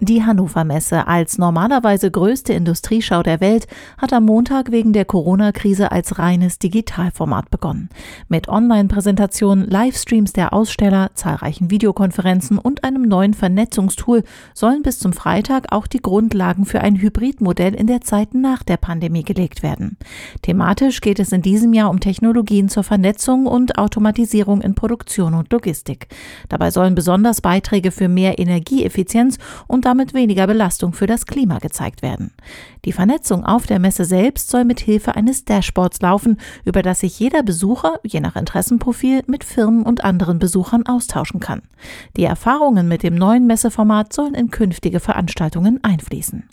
Die Hannover Messe als normalerweise größte Industrieschau der Welt hat am Montag wegen der Corona-Krise als reines Digitalformat begonnen. Mit Online-Präsentationen, Livestreams der Aussteller, zahlreichen Videokonferenzen und einem neuen Vernetzungstool sollen bis zum Freitag auch die Grundlagen für ein Hybridmodell in der Zeit nach der Pandemie gelegt werden. Thematisch geht es in diesem Jahr um Technologien zur Vernetzung und Automatisierung in Produktion und Logistik. Dabei sollen besonders Beiträge für mehr Energieeffizienz und damit weniger Belastung für das Klima gezeigt werden. Die Vernetzung auf der Messe selbst soll mit Hilfe eines Dashboards laufen, über das sich jeder Besucher, je nach Interessenprofil, mit Firmen und anderen Besuchern austauschen kann. Die Erfahrungen mit dem neuen Messeformat sollen in künftige Veranstaltungen einfließen.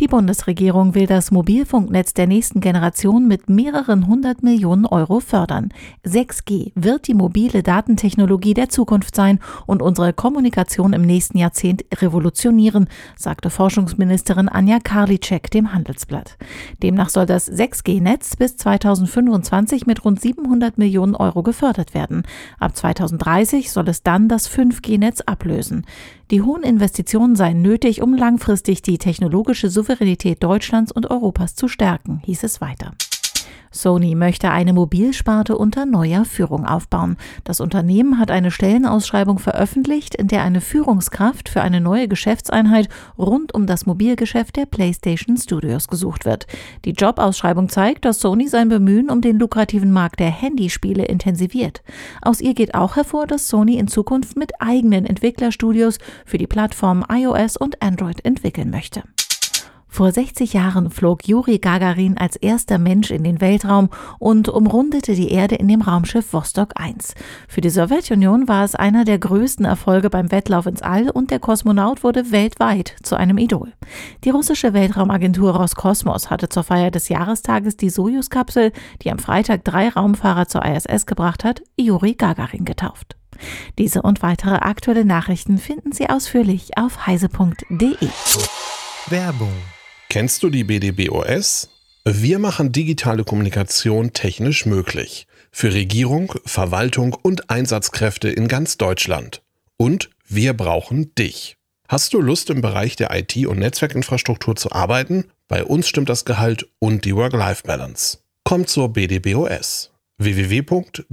Die Bundesregierung will das Mobilfunknetz der nächsten Generation mit mehreren hundert Millionen Euro fördern. 6G wird die mobile Datentechnologie der Zukunft sein und unsere Kommunikation im nächsten Jahrzehnt revolutionieren, sagte Forschungsministerin Anja Karliczek dem Handelsblatt. Demnach soll das 6G-Netz bis 2025 mit rund 700 Millionen Euro gefördert werden. Ab 2030 soll es dann das 5G-Netz ablösen. Die hohen Investitionen seien nötig, um langfristig die technologische Souveränität Deutschlands und Europas zu stärken, hieß es weiter. Sony möchte eine Mobilsparte unter neuer Führung aufbauen. Das Unternehmen hat eine Stellenausschreibung veröffentlicht, in der eine Führungskraft für eine neue Geschäftseinheit rund um das Mobilgeschäft der PlayStation Studios gesucht wird. Die Jobausschreibung zeigt, dass Sony sein Bemühen um den lukrativen Markt der Handyspiele intensiviert. Aus ihr geht auch hervor, dass Sony in Zukunft mit eigenen Entwicklerstudios für die Plattformen iOS und Android entwickeln möchte. Vor 60 Jahren flog Juri Gagarin als erster Mensch in den Weltraum und umrundete die Erde in dem Raumschiff Vostok 1. Für die Sowjetunion war es einer der größten Erfolge beim Wettlauf ins All und der Kosmonaut wurde weltweit zu einem Idol. Die russische Weltraumagentur Roskosmos hatte zur Feier des Jahrestages die Sojus-Kapsel, die am Freitag drei Raumfahrer zur ISS gebracht hat, Juri Gagarin getauft. Diese und weitere aktuelle Nachrichten finden Sie ausführlich auf heise.de. Werbung Kennst du die BDBOS? Wir machen digitale Kommunikation technisch möglich. Für Regierung, Verwaltung und Einsatzkräfte in ganz Deutschland. Und wir brauchen dich. Hast du Lust im Bereich der IT- und Netzwerkinfrastruktur zu arbeiten? Bei uns stimmt das Gehalt und die Work-Life-Balance. Komm zur BDBOS. www.bdbos.de